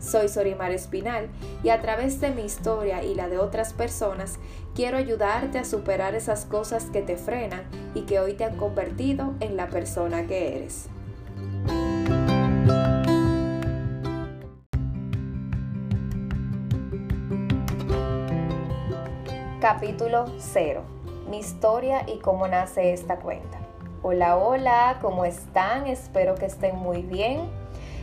Soy Sorimar Espinal y a través de mi historia y la de otras personas quiero ayudarte a superar esas cosas que te frenan y que hoy te han convertido en la persona que eres. Capítulo 0. Mi historia y cómo nace esta cuenta. Hola, hola, ¿cómo están? Espero que estén muy bien.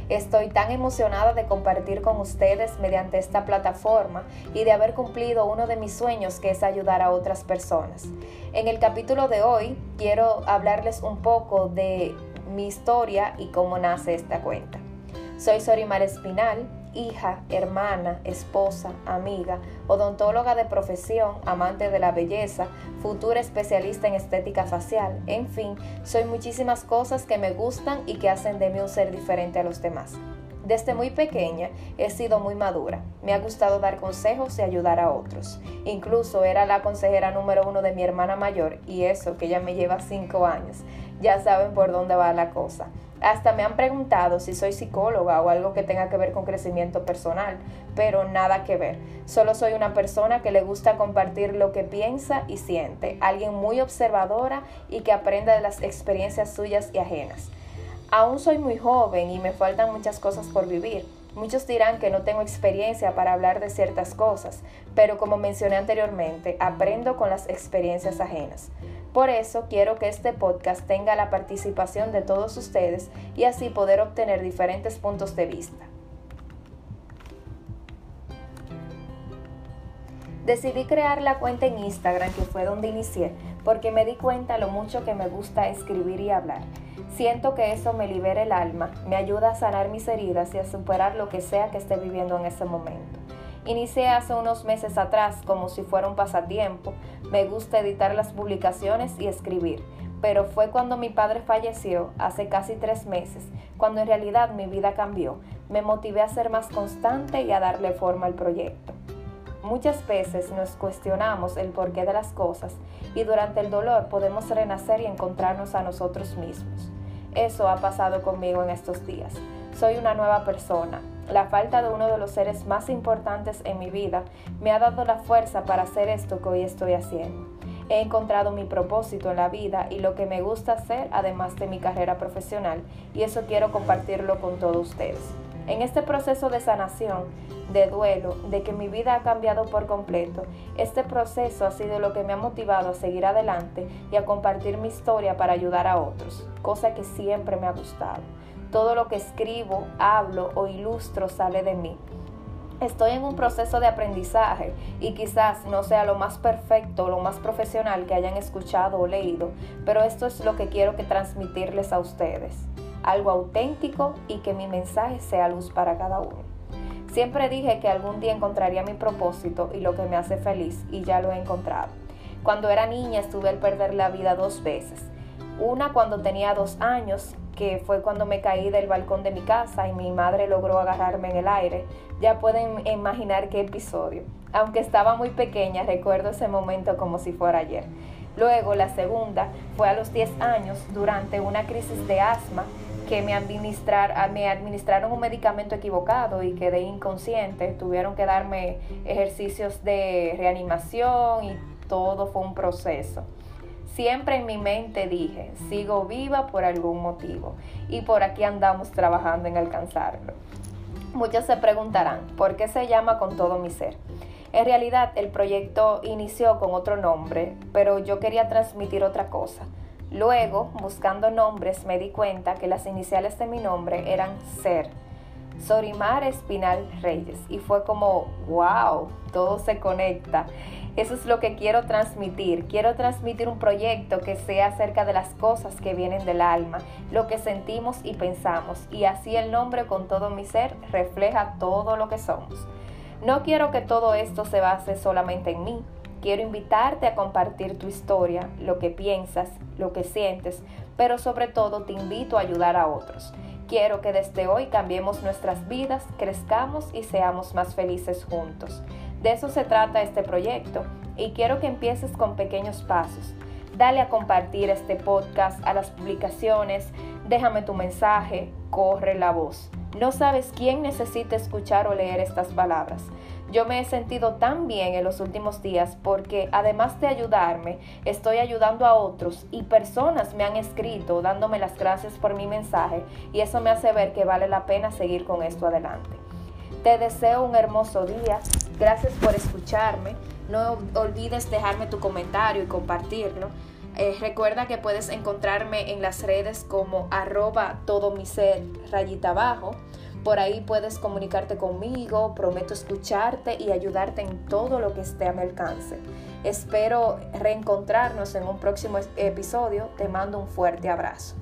Estoy tan emocionada de compartir con ustedes mediante esta plataforma y de haber cumplido uno de mis sueños que es ayudar a otras personas. En el capítulo de hoy quiero hablarles un poco de mi historia y cómo nace esta cuenta. Soy Sorimar Espinal, hija, hermana, esposa, amiga, odontóloga de profesión, amante de la belleza, futura especialista en estética facial, en fin, soy muchísimas cosas que me gustan y que hacen de mí un ser diferente a los demás. Desde muy pequeña he sido muy madura. Me ha gustado dar consejos y ayudar a otros. Incluso era la consejera número uno de mi hermana mayor y eso que ella me lleva cinco años. Ya saben por dónde va la cosa. Hasta me han preguntado si soy psicóloga o algo que tenga que ver con crecimiento personal, pero nada que ver. Solo soy una persona que le gusta compartir lo que piensa y siente, alguien muy observadora y que aprende de las experiencias suyas y ajenas. Aún soy muy joven y me faltan muchas cosas por vivir. Muchos dirán que no tengo experiencia para hablar de ciertas cosas, pero como mencioné anteriormente, aprendo con las experiencias ajenas. Por eso quiero que este podcast tenga la participación de todos ustedes y así poder obtener diferentes puntos de vista. Decidí crear la cuenta en Instagram, que fue donde inicié, porque me di cuenta lo mucho que me gusta escribir y hablar. Siento que eso me libera el alma, me ayuda a sanar mis heridas y a superar lo que sea que esté viviendo en ese momento. Inicié hace unos meses atrás como si fuera un pasatiempo. Me gusta editar las publicaciones y escribir, pero fue cuando mi padre falleció hace casi tres meses, cuando en realidad mi vida cambió. Me motivé a ser más constante y a darle forma al proyecto. Muchas veces nos cuestionamos el porqué de las cosas y durante el dolor podemos renacer y encontrarnos a nosotros mismos. Eso ha pasado conmigo en estos días. Soy una nueva persona, la falta de uno de los seres más importantes en mi vida me ha dado la fuerza para hacer esto que hoy estoy haciendo. He encontrado mi propósito en la vida y lo que me gusta hacer además de mi carrera profesional y eso quiero compartirlo con todos ustedes. En este proceso de sanación, de duelo, de que mi vida ha cambiado por completo, este proceso ha sido lo que me ha motivado a seguir adelante y a compartir mi historia para ayudar a otros, cosa que siempre me ha gustado. Todo lo que escribo, hablo o ilustro sale de mí. Estoy en un proceso de aprendizaje y quizás no sea lo más perfecto o lo más profesional que hayan escuchado o leído, pero esto es lo que quiero que transmitirles a ustedes. Algo auténtico y que mi mensaje sea luz para cada uno. Siempre dije que algún día encontraría mi propósito y lo que me hace feliz y ya lo he encontrado. Cuando era niña estuve al perder la vida dos veces. Una cuando tenía dos años que fue cuando me caí del balcón de mi casa y mi madre logró agarrarme en el aire. Ya pueden imaginar qué episodio. Aunque estaba muy pequeña, recuerdo ese momento como si fuera ayer. Luego, la segunda fue a los 10 años, durante una crisis de asma, que me, me administraron un medicamento equivocado y quedé inconsciente. Tuvieron que darme ejercicios de reanimación y todo fue un proceso. Siempre en mi mente dije, sigo viva por algún motivo y por aquí andamos trabajando en alcanzarlo. Muchos se preguntarán, ¿por qué se llama con todo mi ser? En realidad el proyecto inició con otro nombre, pero yo quería transmitir otra cosa. Luego, buscando nombres, me di cuenta que las iniciales de mi nombre eran Ser, Sorimar Espinal Reyes, y fue como, wow, todo se conecta. Eso es lo que quiero transmitir. Quiero transmitir un proyecto que sea acerca de las cosas que vienen del alma, lo que sentimos y pensamos. Y así el nombre con todo mi ser refleja todo lo que somos. No quiero que todo esto se base solamente en mí. Quiero invitarte a compartir tu historia, lo que piensas, lo que sientes, pero sobre todo te invito a ayudar a otros. Quiero que desde hoy cambiemos nuestras vidas, crezcamos y seamos más felices juntos. De eso se trata este proyecto y quiero que empieces con pequeños pasos. Dale a compartir este podcast a las publicaciones, déjame tu mensaje, corre la voz. No sabes quién necesita escuchar o leer estas palabras. Yo me he sentido tan bien en los últimos días porque además de ayudarme, estoy ayudando a otros y personas me han escrito dándome las gracias por mi mensaje y eso me hace ver que vale la pena seguir con esto adelante. Te deseo un hermoso día. Gracias por escucharme. No olvides dejarme tu comentario y compartirlo. Eh, recuerda que puedes encontrarme en las redes como arroba todo mi ser rayita abajo. Por ahí puedes comunicarte conmigo, prometo escucharte y ayudarte en todo lo que esté a mi alcance. Espero reencontrarnos en un próximo episodio. Te mando un fuerte abrazo.